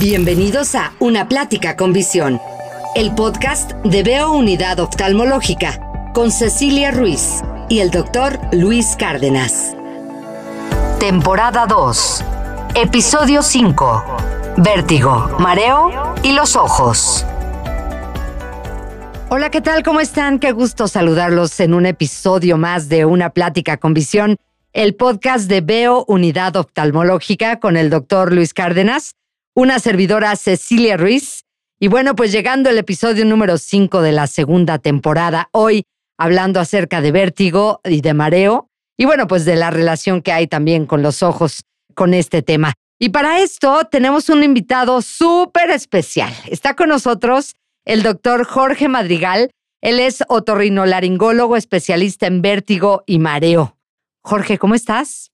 Bienvenidos a Una Plática con Visión, el podcast de Veo Unidad Oftalmológica con Cecilia Ruiz y el doctor Luis Cárdenas. Temporada 2, episodio 5, vértigo, mareo y los ojos. Hola, ¿qué tal? ¿Cómo están? Qué gusto saludarlos en un episodio más de Una Plática con Visión, el podcast de Veo Unidad Oftalmológica con el doctor Luis Cárdenas una servidora Cecilia Ruiz. Y bueno, pues llegando el episodio número 5 de la segunda temporada, hoy hablando acerca de vértigo y de mareo, y bueno, pues de la relación que hay también con los ojos con este tema. Y para esto tenemos un invitado súper especial. Está con nosotros el doctor Jorge Madrigal. Él es otorrinolaringólogo especialista en vértigo y mareo. Jorge, ¿cómo estás?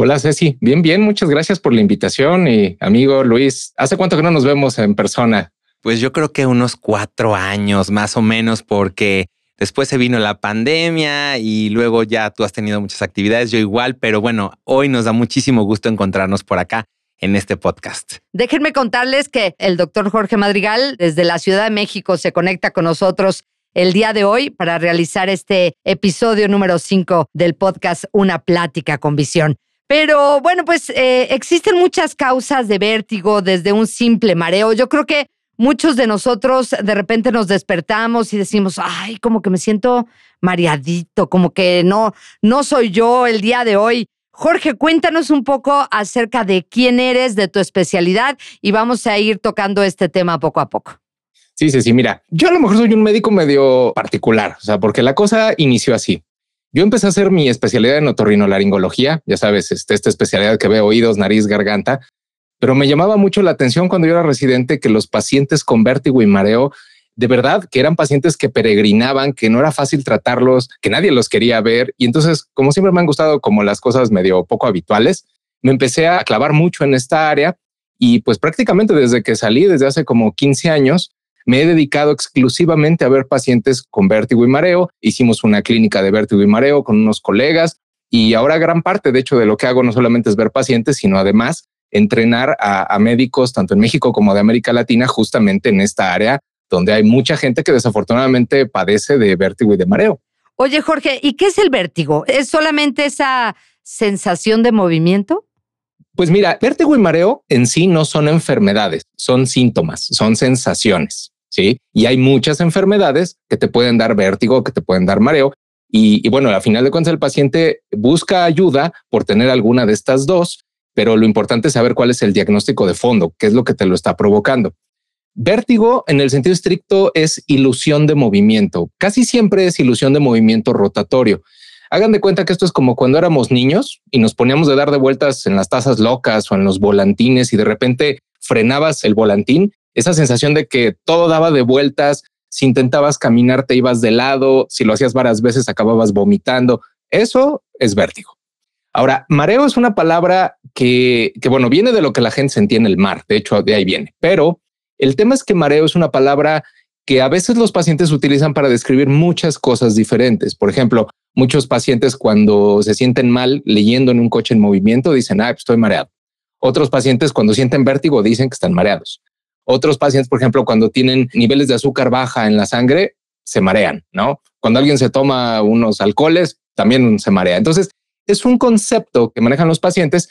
Hola Ceci, bien, bien, muchas gracias por la invitación y amigo Luis, ¿hace cuánto que no nos vemos en persona? Pues yo creo que unos cuatro años más o menos porque después se vino la pandemia y luego ya tú has tenido muchas actividades, yo igual, pero bueno, hoy nos da muchísimo gusto encontrarnos por acá en este podcast. Déjenme contarles que el doctor Jorge Madrigal desde la Ciudad de México se conecta con nosotros el día de hoy para realizar este episodio número 5 del podcast Una plática con visión. Pero bueno, pues eh, existen muchas causas de vértigo, desde un simple mareo. Yo creo que muchos de nosotros de repente nos despertamos y decimos, ay, como que me siento mareadito, como que no, no soy yo el día de hoy. Jorge, cuéntanos un poco acerca de quién eres, de tu especialidad y vamos a ir tocando este tema poco a poco. Sí, sí, sí. Mira, yo a lo mejor soy un médico medio particular, o sea, porque la cosa inició así. Yo empecé a hacer mi especialidad en otorrinolaringología, ya sabes, este, esta especialidad que ve oídos, nariz, garganta, pero me llamaba mucho la atención cuando yo era residente que los pacientes con vértigo y mareo, de verdad que eran pacientes que peregrinaban, que no era fácil tratarlos, que nadie los quería ver. Y entonces, como siempre me han gustado como las cosas medio poco habituales, me empecé a clavar mucho en esta área y pues prácticamente desde que salí, desde hace como 15 años, me he dedicado exclusivamente a ver pacientes con vértigo y mareo. Hicimos una clínica de vértigo y mareo con unos colegas y ahora gran parte, de hecho, de lo que hago no solamente es ver pacientes, sino además entrenar a, médicos tanto en México como de América Latina justamente en esta área donde hay mucha gente que desafortunadamente padece de vértigo y de mareo. Oye, Jorge, ¿y qué es el vértigo? ¿Es solamente esa sensación de movimiento? Pues mira, vértigo y mareo en sí no son enfermedades, son síntomas, son sensaciones. ¿Sí? Y hay muchas enfermedades que te pueden dar vértigo, que te pueden dar mareo. Y, bueno, al final de cuentas el paciente busca ayuda por tener alguna de estas dos, pero lo importante es saber cuál es el diagnóstico de fondo, qué es lo que te lo está provocando. Vértigo en el sentido estricto es ilusión de movimiento. Casi siempre es ilusión de movimiento rotatorio. Hagan de cuenta que esto es como cuando éramos niños y nos poníamos de dar de vueltas en las tazas locas o en los volantines y de repente frenabas el volantín esa sensación de que todo daba de vueltas, si intentabas caminar te ibas de lado, si lo hacías varias veces acababas vomitando. Eso es vértigo. Ahora, mareo es una palabra que, que, bueno, viene de lo que la gente se entiende el mar, de hecho de ahí viene, pero el tema es que mareo es una palabra que a veces los pacientes utilizan para describir muchas cosas diferentes. Por ejemplo, muchos pacientes cuando se sienten mal leyendo en un coche en movimiento dicen, ah, pues estoy mareado. Otros pacientes cuando sienten vértigo dicen que están mareados. Otros pacientes, por ejemplo, cuando tienen niveles de azúcar baja en la sangre, se marean, ¿no? Cuando alguien se toma unos alcoholes, también se marea. Entonces, es un concepto que manejan los pacientes,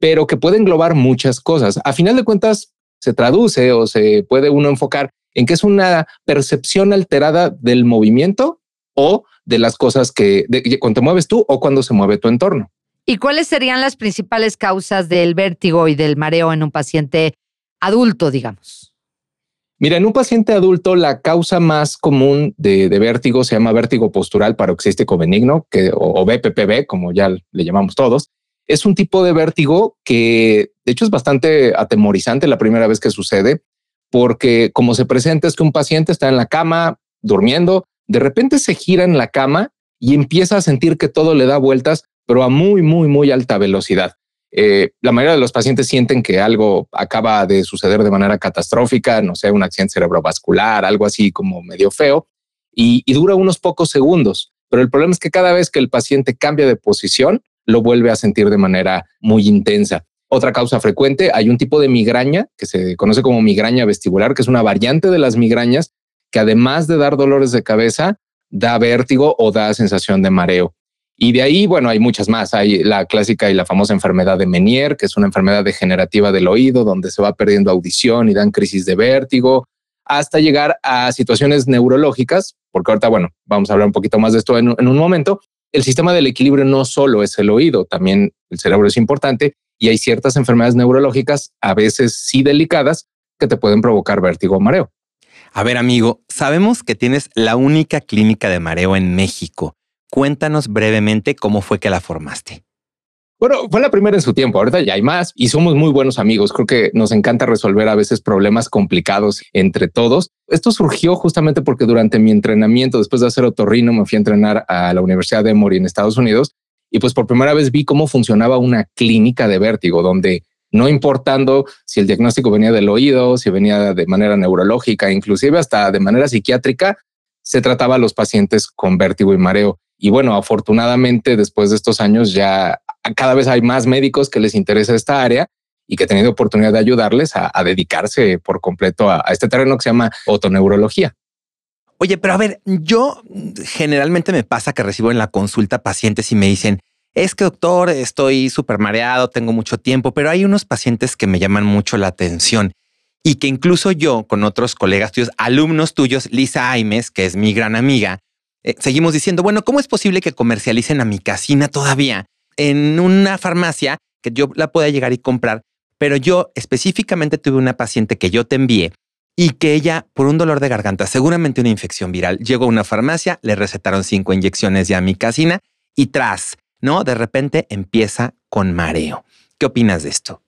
pero que puede englobar muchas cosas. A final de cuentas, se traduce o se puede uno enfocar en que es una percepción alterada del movimiento o de las cosas que cuando te mueves tú o cuando se mueve tu entorno. ¿Y cuáles serían las principales causas del vértigo y del mareo en un paciente adulto, digamos? Mira, en un paciente adulto la causa más común de, vértigo se llama vértigo postural paroxístico benigno, que, o, BPPB, como ya le llamamos todos. Es un tipo de vértigo que de hecho es bastante atemorizante la primera vez que sucede, porque como se presenta es que un paciente está en la cama durmiendo, de repente se gira en la cama y empieza a sentir que todo le da vueltas, pero a muy, muy, muy alta velocidad. Eh, la mayoría de los pacientes sienten que algo acaba de suceder de manera catastrófica, no sé, un accidente cerebrovascular, algo así como medio feo, y, dura unos pocos segundos. Pero el problema es que cada vez que el paciente cambia de posición, lo vuelve a sentir de manera muy intensa. Otra causa frecuente, hay un tipo de migraña que se conoce como migraña vestibular, que es una variante de las migrañas que además de dar dolores de cabeza, da vértigo o da sensación de mareo. Y de ahí, bueno, hay muchas más. Hay la clásica y la famosa enfermedad de Menier, que es una enfermedad degenerativa del oído, donde se va perdiendo audición y dan crisis de vértigo, hasta llegar a situaciones neurológicas, porque ahorita, bueno, vamos a hablar un poquito más de esto en, un momento. El sistema del equilibrio no solo es el oído, también el cerebro es importante y hay ciertas enfermedades neurológicas, a veces sí delicadas, que te pueden provocar vértigo o mareo. A ver, amigo, sabemos que tienes la única clínica de mareo en México. Cuéntanos brevemente cómo fue que la formaste. Bueno, fue la primera en su tiempo. Ahorita ya hay más y somos muy buenos amigos. Creo que nos encanta resolver a veces problemas complicados entre todos. Esto surgió justamente porque durante mi entrenamiento, después de hacer otorrino, me fui a entrenar a la Universidad de Emory en Estados Unidos y pues por primera vez vi cómo funcionaba una clínica de vértigo donde no importando si el diagnóstico venía del oído, si venía de manera neurológica, inclusive hasta de manera psiquiátrica, se trataba a los pacientes con vértigo y mareo. Y bueno, afortunadamente después de estos años ya cada vez hay más médicos que les interesa esta área y que he tenido oportunidad de ayudarles a, dedicarse por completo a, a este terreno que se llama otoneurología. Oye, pero a ver, yo generalmente me pasa que recibo en la consulta pacientes y me dicen, es que doctor, estoy súper mareado, tengo mucho tiempo, pero hay unos pacientes que me llaman mucho la atención y que incluso yo con otros colegas tuyos, alumnos tuyos, Lisa Aimes, que es mi gran amiga, eh, seguimos diciendo, bueno, ¿cómo es posible que comercialicen a mi casina todavía en una farmacia que yo la pueda llegar y comprar? Pero yo específicamente tuve una paciente que yo te envié y que ella, por un dolor de garganta, seguramente una infección viral, llegó a una farmacia, le recetaron cinco inyecciones a casina y tras ¿no? De repente empieza con mareo. ¿Qué opinas de esto?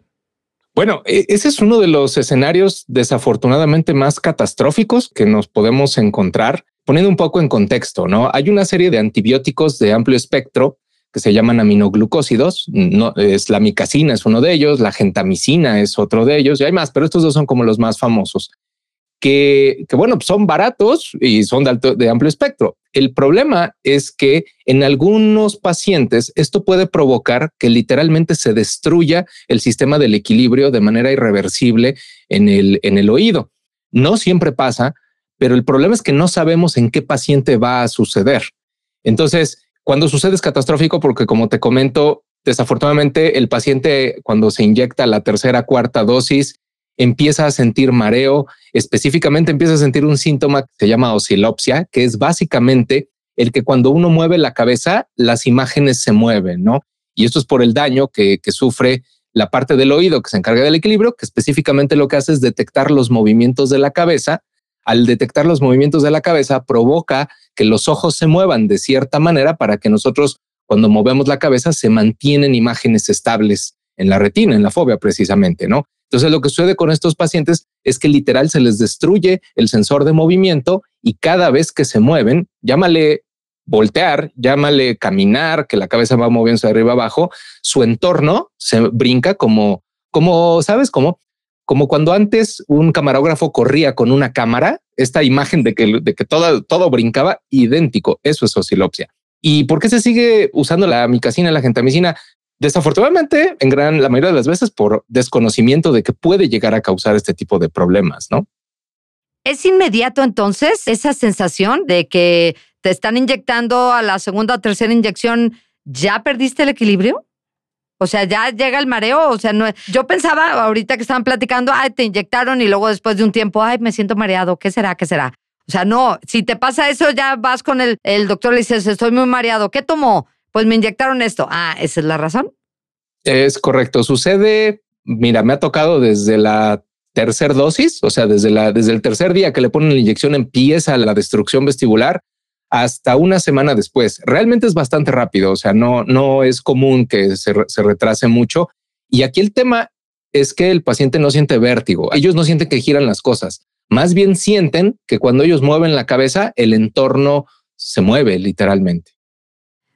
Bueno, e, ese es uno de los escenarios desafortunadamente más catastróficos que nos podemos encontrar. Poniendo un poco en contexto, ¿no? Hay una serie de antibióticos de amplio espectro que se llaman aminoglucósidos. No, es la micacina es uno de ellos, la gentamicina es otro de ellos y hay más, pero estos dos son como los más famosos que, bueno, son baratos y son de, amplio espectro. El problema es que en algunos pacientes esto puede provocar que literalmente se destruya el sistema del equilibrio de manera irreversible en el, en el oído. No siempre pasa, pero el problema es que no sabemos en qué paciente va a suceder. Entonces, cuando sucede es catastrófico porque, como te comento, desafortunadamente el paciente cuando se inyecta la tercera, cuarta dosis, empieza a sentir mareo, específicamente empieza a sentir un síntoma que se llama oscilopsia, que es básicamente el que cuando uno mueve la cabeza, las imágenes se mueven, ¿no? Y esto es por el daño que, que sufre la parte del oído que se encarga del equilibrio, que específicamente lo que hace es detectar los movimientos de la cabeza. Al detectar los movimientos de la cabeza, provoca que los ojos se muevan de cierta manera para que nosotros, cuando movemos la cabeza, se mantienen imágenes estables en la retina, en la fobia precisamente, ¿no? Entonces lo que sucede con estos pacientes es que literal se les destruye el sensor de movimiento y cada vez que se mueven, llámale voltear, llámale caminar, que la cabeza va moviéndose arriba abajo, su entorno se brinca como, como, ¿sabes cómo? Como cuando antes un camarógrafo corría con una cámara, esta imagen de que, de que todo, todo brincaba idéntico. Eso es oscilopsia. ¿Y por qué se sigue usando la micacina, la gentamicina? Desafortunadamente, en gran la mayoría de las veces por desconocimiento de que puede llegar a causar este tipo de problemas, ¿no? ¿Es inmediato entonces esa sensación de que te están inyectando a la segunda o tercera inyección, ya perdiste el equilibrio? O sea, ya llega el mareo. O sea, no, yo pensaba ahorita que estaban platicando, ay, te inyectaron y luego después de un tiempo, ay, me siento mareado. ¿Qué será? ¿Qué será? O sea, no, si te pasa eso, ya vas con el, el doctor le dices, estoy muy mareado. ¿Qué tomó? Pues me inyectaron esto. Ah, esa es la razón. Es correcto. Sucede, mira, me ha tocado desde la tercera dosis, o sea, desde la desde el tercer día que le ponen la inyección empieza la destrucción vestibular hasta una semana después. Realmente es bastante rápido, o sea, no no es común que se, se retrase mucho. Y aquí el tema es que el paciente no siente vértigo. Ellos no sienten que giran las cosas. Más bien sienten que cuando ellos mueven la cabeza, el entorno se mueve literalmente.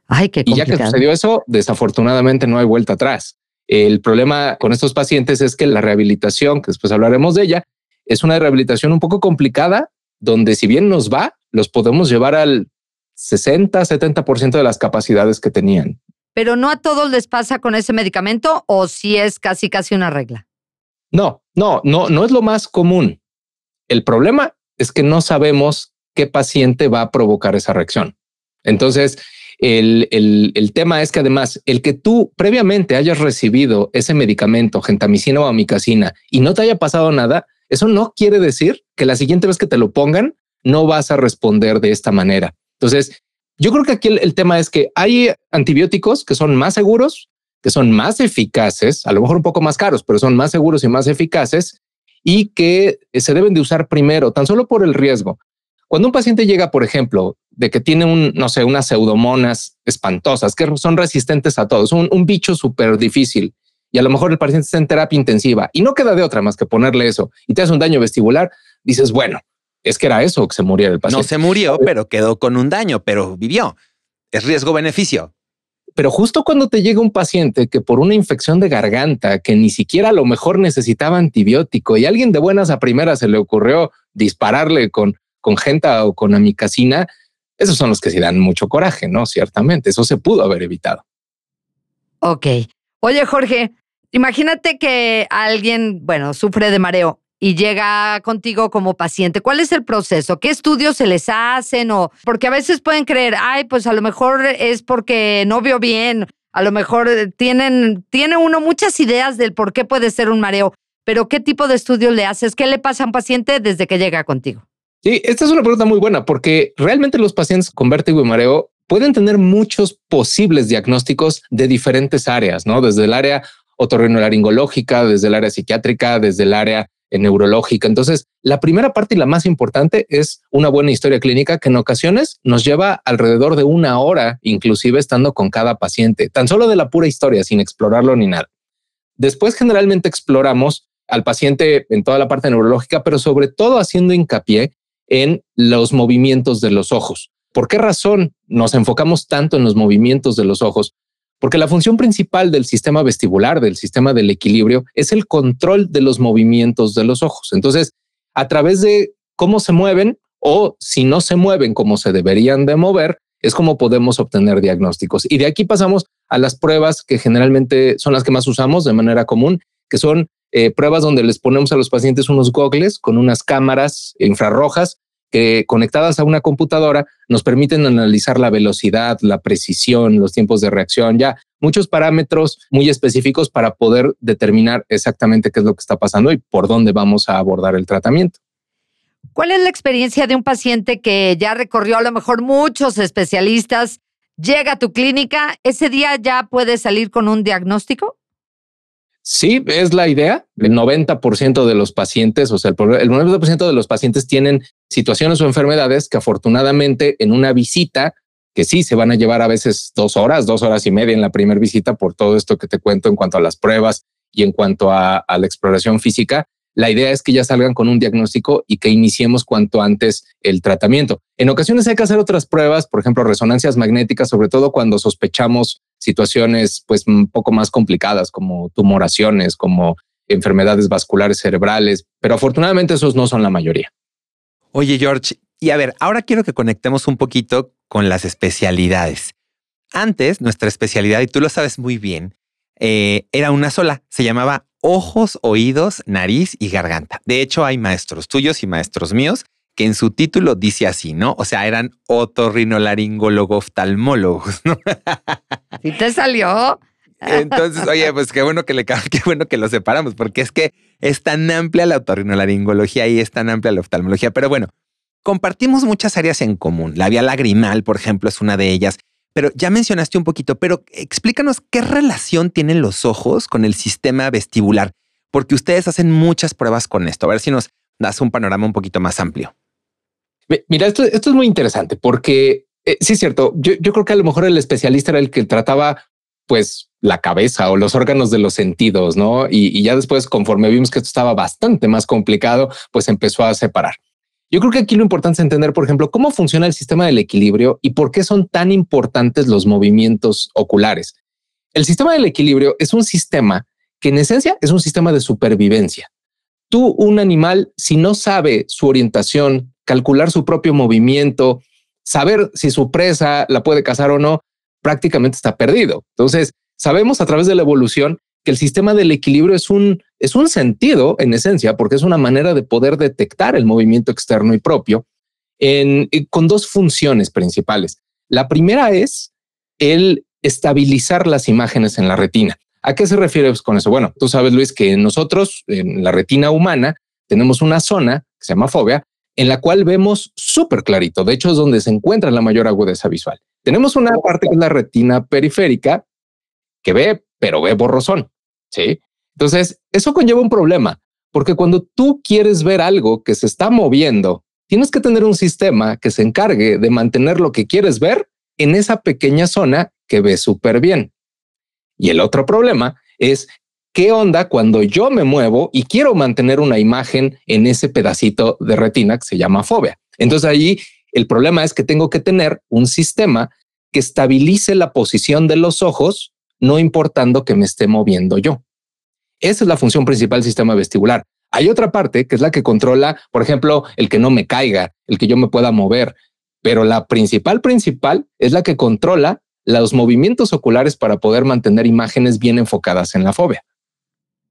Ay, qué y ya que sucedió eso, desafortunadamente no hay vuelta atrás. El problema con estos pacientes es que la rehabilitación, que después hablaremos de ella, es una rehabilitación un poco complicada, donde si bien nos va, los podemos llevar al 60, 70% de las capacidades que tenían. pero no a todos les pasa con ese medicamento o si es casi casi una regla. No, no, no, no es lo más común. El problema es que no sabemos qué paciente va a provocar esa reacción. Entonces, el, el, tema es que además el que tú previamente hayas recibido ese medicamento, gentamicina o amicacina, y no te haya pasado nada, eso no quiere decir que la siguiente vez que te lo pongan no vas a responder de esta manera. Entonces, yo creo que aquí el, tema es que hay antibióticos que son más seguros, que son más eficaces, a lo mejor un poco más caros, pero son más seguros y más eficaces y que se deben de usar primero, tan solo por el riesgo. Cuando un paciente llega, por ejemplo, de que tiene un, no sé, unas pseudomonas espantosas que son resistentes a todos, un, un bicho súper difícil y a lo mejor el paciente está en terapia intensiva y no queda de otra más que ponerle eso y te hace un daño vestibular, dices, bueno, es que era eso que se muriera el paciente. No se murió, pero quedó con un daño, pero vivió. Es riesgo-beneficio. Pero justo cuando te llega un paciente que por una infección de garganta, que ni siquiera a lo mejor necesitaba antibiótico y alguien de buenas a primeras se le ocurrió dispararle con, con genta o con amicacina, esos son los que se dan mucho coraje, ¿no? Ciertamente, eso se pudo haber evitado. Ok. Oye, Jorge, imagínate que alguien, bueno, sufre de mareo y llega contigo como paciente, ¿cuál es el proceso? ¿Qué estudios se les hacen? O porque a veces pueden creer, ay, pues a lo mejor es porque no vio bien, a lo mejor tienen, tiene uno muchas ideas del por qué puede ser un mareo, pero ¿qué tipo de estudios le haces? ¿Qué le pasa a un paciente desde que llega contigo? Sí, esta es una pregunta muy buena porque realmente los pacientes con vértigo y mareo pueden tener muchos posibles diagnósticos de diferentes áreas, ¿no? Desde el área otorrinolaringológica, desde el área psiquiátrica, desde el área neurológica. Entonces, la primera parte y la más importante es una buena historia clínica que en ocasiones nos lleva alrededor de una hora, inclusive estando con cada paciente, tan solo de la pura historia, sin explorarlo ni nada. Después, generalmente exploramos al paciente en toda la parte neurológica, pero sobre todo haciendo hincapié en los movimientos de los ojos. ¿Por qué razón nos enfocamos tanto en los movimientos de los ojos? Porque la función principal del sistema vestibular, del sistema del equilibrio, es el control de los movimientos de los ojos. Entonces, a través de cómo se mueven o si no se mueven como se deberían de mover, es como podemos obtener diagnósticos. Y de aquí pasamos a las pruebas que generalmente son las que más usamos de manera común, que son eh, pruebas donde les ponemos a los pacientes unos gogles con unas cámaras infrarrojas que conectadas a una computadora nos permiten analizar la velocidad, la precisión, los tiempos de reacción, ya muchos parámetros muy específicos para poder determinar exactamente qué es lo que está pasando y por dónde vamos a abordar el tratamiento. ¿Cuál es la experiencia de un paciente que ya recorrió a lo mejor muchos especialistas, llega a tu clínica, ese día ya puede salir con un diagnóstico? Sí, es la idea. El 90% de los pacientes, o sea, el 90% de los pacientes tienen situaciones o enfermedades que afortunadamente en una visita, que sí se van a llevar a veces dos horas, dos horas y media en la primera visita por todo esto que te cuento en cuanto a las pruebas y en cuanto a, a la exploración física, la idea es que ya salgan con un diagnóstico y que iniciemos cuanto antes el tratamiento. En ocasiones hay que hacer otras pruebas, por ejemplo, resonancias magnéticas, sobre todo cuando sospechamos situaciones pues un poco más complicadas como tumoraciones, como enfermedades vasculares cerebrales, pero afortunadamente esos no son la mayoría. Oye, George, y a ver, ahora quiero que conectemos un poquito con las especialidades. Antes, nuestra especialidad, y tú lo sabes muy bien, eh, era una sola, se llamaba ojos, oídos, nariz y garganta. De hecho, hay maestros tuyos y maestros míos que en su título dice así, ¿no? O sea, eran otorrinolaringólogos oftalmólogos, ¿no? ¿Sí te salió? Entonces, oye, pues qué bueno que le qué bueno que lo separamos, porque es que es tan amplia la otorrinolaringología y es tan amplia la oftalmología. Pero bueno, compartimos muchas áreas en común. La vía lagrimal, por ejemplo, es una de ellas. Pero ya mencionaste un poquito, pero explícanos qué relación tienen los ojos con el sistema vestibular, porque ustedes hacen muchas pruebas con esto. A ver si nos das un panorama un poquito más amplio. Mira, esto, esto es muy interesante porque eh, sí es cierto. Yo, yo creo que a lo mejor el especialista era el que trataba pues la cabeza o los órganos de los sentidos, ¿no? Y, y, ya después, conforme vimos que esto estaba bastante más complicado, pues empezó a separar. Yo creo que aquí lo importante es entender, por ejemplo, cómo funciona el sistema del equilibrio y por qué son tan importantes los movimientos oculares. El sistema del equilibrio es un sistema que en esencia es un sistema de supervivencia. Tú, un animal, si no sabe su orientación, calcular su propio movimiento, saber si su presa la puede cazar o no, prácticamente está perdido. Entonces, sabemos a través de la evolución que el sistema del equilibrio es un, es un sentido en esencia, porque es una manera de poder detectar el movimiento externo y propio en, con dos funciones principales. La primera es el estabilizar las imágenes en la retina. ¿A qué se refiere con eso? Bueno, tú sabes, Luis, que nosotros en la retina humana tenemos una zona que se llama fobia, en la cual vemos súper clarito. De hecho, es donde se encuentra la mayor agudeza visual. Tenemos una parte que es la retina periférica que ve, pero ve borrosón. Sí. Entonces, eso conlleva un problema, porque cuando tú quieres ver algo que se está moviendo, tienes que tener un sistema que se encargue de mantener lo que quieres ver en esa pequeña zona que ve súper bien. Y el otro problema es qué onda cuando yo me muevo y quiero mantener una imagen en ese pedacito de retina que se llama fobia. Entonces allí el problema es que tengo que tener un sistema que estabilice la posición de los ojos, no importando que me esté moviendo yo. Esa es la función principal del sistema vestibular. Hay otra parte que es la que controla, por ejemplo, el que no me caiga, el que yo me pueda mover, pero la principal principal es la que controla los movimientos oculares para poder mantener imágenes bien enfocadas en la fobia.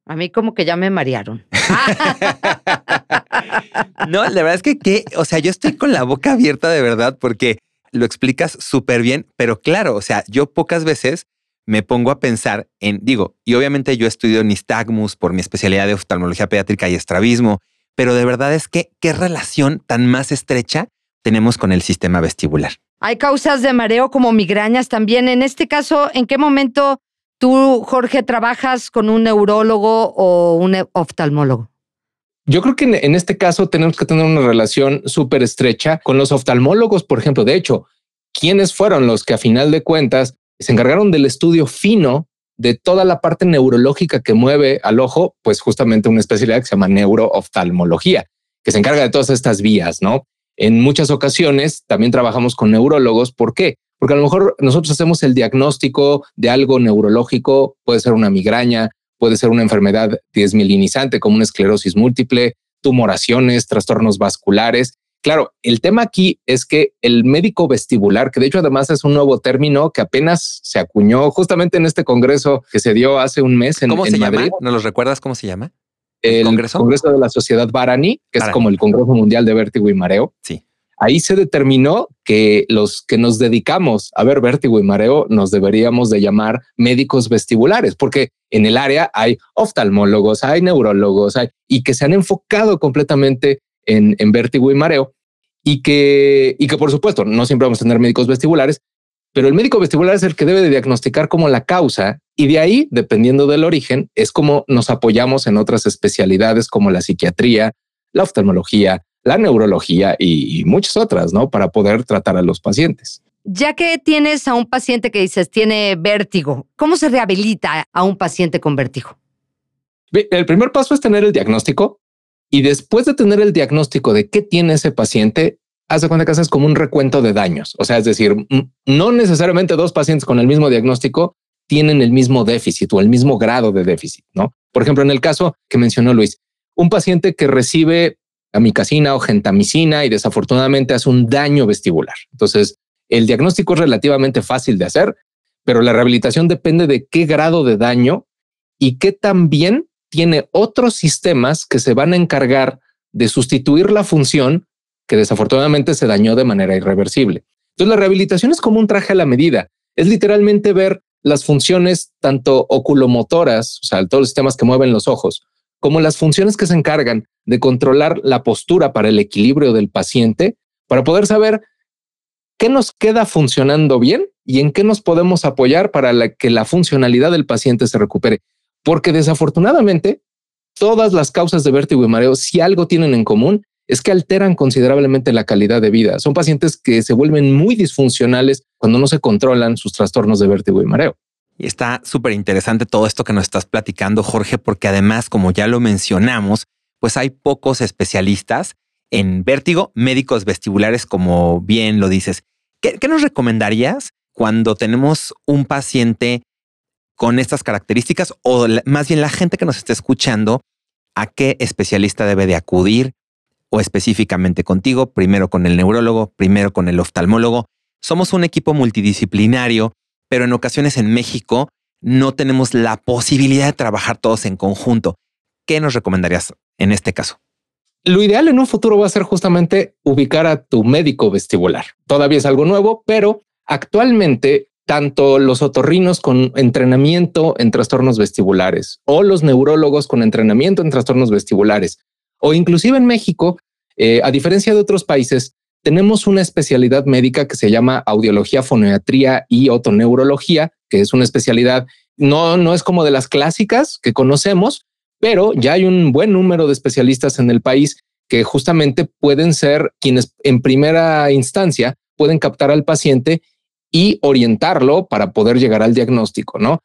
A mí como que ya me marearon. no, la verdad es que, que, o sea, yo estoy con la boca abierta de verdad porque lo explicas súper bien, pero claro, o sea, yo pocas veces me pongo a pensar en, digo, y obviamente yo estudio nistagmus por mi especialidad de oftalmología pediátrica y estrabismo, pero de verdad es que qué relación tan más estrecha tenemos con el sistema vestibular. Hay causas de mareo como migrañas también. En este caso, ¿en qué momento tú, Jorge, trabajas con un neurólogo o un oftalmólogo? Yo creo que en este caso tenemos que tener una relación súper estrecha con los oftalmólogos, por ejemplo. De hecho, ¿quiénes fueron los que a final de cuentas se encargaron del estudio fino de toda la parte neurológica que mueve al ojo? Pues justamente una especialidad que se llama neurooftalmología, que se encarga de todas estas vías, ¿no? En muchas ocasiones también trabajamos con neurólogos. ¿Por qué? Porque a lo mejor nosotros hacemos el diagnóstico de algo neurológico, puede ser una migraña, puede ser una enfermedad desmielinizante como una esclerosis múltiple, tumoraciones, trastornos vasculares. Claro, el tema aquí es que el médico vestibular, que de hecho además es un nuevo término que apenas se acuñó justamente en este congreso que se dio hace un mes en, ¿Cómo se Madrid. llama? ¿No los recuerdas cómo se llama? el Congreso? de la Sociedad Barani, que es como el Congreso Mundial de Vértigo y Mareo. Sí. Ahí se determinó que los que nos dedicamos a ver vértigo y mareo nos deberíamos de llamar médicos vestibulares, porque en el área hay oftalmólogos, hay neurólogos, hay, y que se han enfocado completamente en, vértigo y mareo y que, y que por supuesto no siempre vamos a tener médicos vestibulares, pero el médico vestibular es el que debe de diagnosticar como la causa y de ahí, dependiendo del origen, es como nos apoyamos en otras especialidades como la psiquiatría, la oftalmología, la neurología y, muchas otras, ¿no? Para poder tratar a los pacientes. Ya que tienes a un paciente que dices tiene vértigo, ¿cómo se rehabilita a un paciente con vértigo? El primer paso es tener el diagnóstico y después de tener el diagnóstico de qué tiene ese paciente, haz de cuenta que haces como un recuento de daños. O sea, es decir, no necesariamente dos pacientes con el mismo diagnóstico tienen el mismo déficit o el mismo grado de déficit, ¿no? Por ejemplo, en el caso que mencionó Luis, un paciente que recibe amicacina o gentamicina y desafortunadamente hace un daño vestibular. Entonces, el diagnóstico es relativamente fácil de hacer, pero la rehabilitación depende de qué grado de daño y qué también tiene otros sistemas que se van a encargar de sustituir la función que desafortunadamente se dañó de manera irreversible. Entonces la rehabilitación es como un traje a la medida. Es literalmente ver las funciones tanto oculomotoras, o sea, todos los sistemas que mueven los ojos, como las funciones que se encargan de controlar la postura para el equilibrio del paciente, para poder saber qué nos queda funcionando bien y en qué nos podemos apoyar para que la funcionalidad del paciente se recupere. Porque desafortunadamente, todas las causas de vértigo y mareo, si algo tienen en común, es que alteran considerablemente la calidad de vida. Son pacientes que se vuelven muy disfuncionales cuando no se controlan sus trastornos de vértigo y mareo. Y está súper interesante todo esto que nos estás platicando, Jorge, porque además, como ya lo mencionamos, pues hay pocos especialistas en vértigo, médicos vestibulares, como bien lo dices. ¿Qué, nos recomendarías cuando tenemos un paciente con estas características o más bien la gente que nos está escuchando, a qué especialista debe de acudir o específicamente contigo, primero con el neurólogo, primero con el oftalmólogo. Somos un equipo multidisciplinario pero en ocasiones en México no tenemos la posibilidad de trabajar todos en conjunto. ¿Qué nos recomendarías en este caso? Lo ideal en un futuro va a ser justamente ubicar a tu médico vestibular. Todavía es algo nuevo, pero actualmente tanto los otorrinos con entrenamiento en trastornos vestibulares o los neurólogos con entrenamiento en trastornos vestibulares o inclusive en México, eh, a diferencia de otros países, tenemos una especialidad médica que se llama audiología, fonometría y otoneurología, que es una especialidad, no, no es como de las clásicas que conocemos, pero ya hay un buen número de especialistas en el país que justamente pueden ser quienes en primera instancia pueden captar al paciente y orientarlo para poder llegar al diagnóstico, ¿no?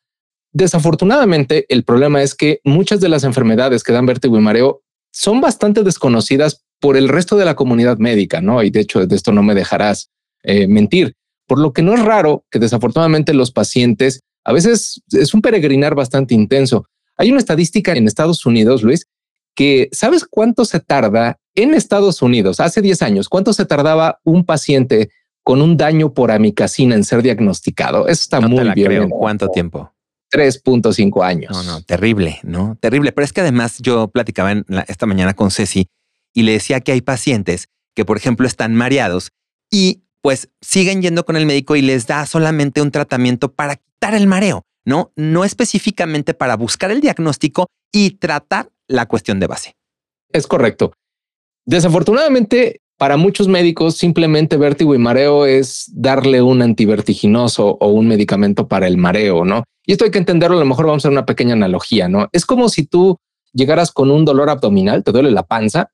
Desafortunadamente, el problema es que muchas de las enfermedades que dan vértigo y mareo son bastante desconocidas por el resto de la comunidad médica, ¿no? Y de hecho, de esto no me dejarás eh, mentir. Por lo que no es raro que desafortunadamente los pacientes a veces es un peregrinar bastante intenso. Hay una estadística en Estados Unidos, Luis, que sabes cuánto se tarda en Estados Unidos hace 10 años, cuánto se tardaba un paciente con un daño por amicacina en ser diagnosticado. Eso está muy bien. ¿Cuánto tiempo? 3.5 años. No, no, terrible, ¿no? Terrible. Pero es que además yo platicaba esta mañana con Ceci y le decía que hay pacientes que, por ejemplo, están mareados y pues siguen yendo con el médico y les da solamente un tratamiento para quitar el mareo, ¿no? No específicamente para buscar el diagnóstico y tratar la cuestión de base. Es correcto. Desafortunadamente, para muchos médicos, simplemente vértigo y mareo es darle un antivertiginoso o un medicamento para el mareo, ¿no? Y esto hay que entenderlo, a lo mejor vamos a hacer una pequeña analogía, ¿no? Es como si tú llegaras con un dolor abdominal, te duele la panza,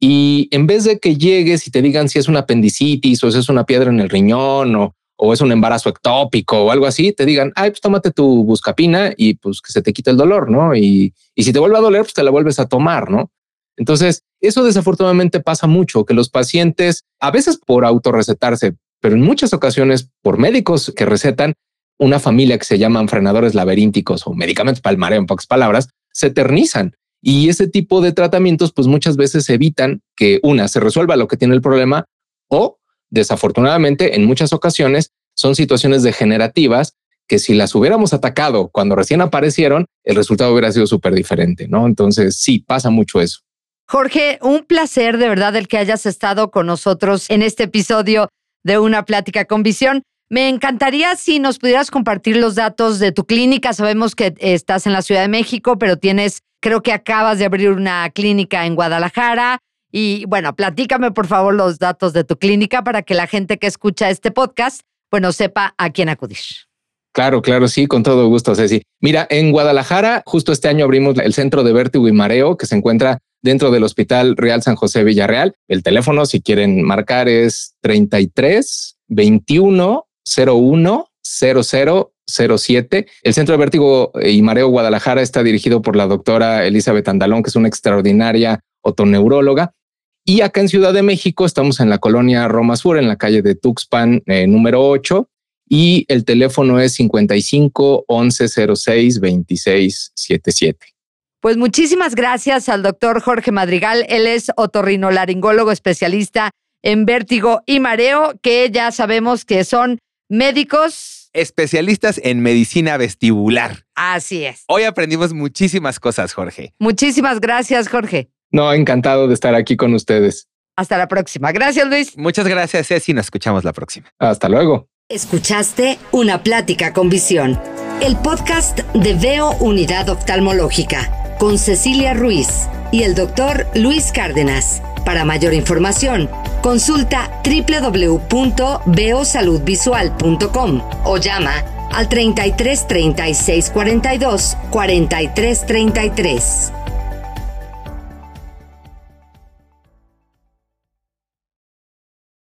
y en vez de que llegues y te digan si es una apendicitis o si es una piedra en el riñón o, es un embarazo ectópico o algo así, te digan, ay, pues tómate tu buscapina y pues que se te quite el dolor, ¿no? Y, y si te vuelve a doler, pues te la vuelves a tomar, ¿no? Entonces, eso desafortunadamente pasa mucho, que los pacientes, a veces por autorrecetarse, pero en muchas ocasiones por médicos que recetan una familia que se llaman frenadores laberínticos o medicamentos para en pocas palabras, se eternizan. Y ese tipo de tratamientos, pues muchas veces evitan que una se resuelva lo que tiene el problema o desafortunadamente en muchas ocasiones son situaciones degenerativas que si las hubiéramos atacado cuando recién aparecieron, el resultado hubiera sido súper diferente, ¿no? Entonces sí, pasa mucho eso. Jorge, un placer de verdad el que hayas estado con nosotros en este episodio de Una Plática con Visión. Me encantaría si nos pudieras compartir los datos de tu clínica. Sabemos que estás en la Ciudad de México, pero tienes, creo que acabas de abrir una clínica en Guadalajara. Y bueno, platícame por favor los datos de tu clínica para que la gente que escucha este podcast, bueno, sepa a quién acudir. Claro, claro, sí, con todo gusto, Ceci. Mira, en Guadalajara, justo este año abrimos el Centro de Vértigo y Mareo, que se encuentra dentro del Hospital Real San José Villarreal. El teléfono, si quieren marcar, es 33 21 01 0007. El Centro de Vértigo y Mareo Guadalajara está dirigido por la doctora Elizabeth Andalón, que es una extraordinaria otoneuróloga. Y acá en Ciudad de México estamos en la colonia Roma Sur, en la calle de Tuxpan, eh, número 8, y el teléfono es 55 11 06 26 77. Pues muchísimas gracias al doctor Jorge Madrigal. Él es otorrinolaringólogo especialista en vértigo y mareo, que ya sabemos que son médicos. Especialistas en medicina vestibular. Así es. Hoy aprendimos muchísimas cosas, Jorge. Muchísimas gracias, Jorge. No, encantado de estar aquí con ustedes. Hasta la próxima. Gracias, Luis. Muchas gracias, Ceci. Nos escuchamos la próxima. Hasta luego. Escuchaste Una Plática con Visión, el podcast de Veo Unidad Oftalmológica con Cecilia Ruiz y el doctor Luis Cárdenas. Para mayor información, consulta www.beosaludvisual.com o llama al 33 36 42 43 33.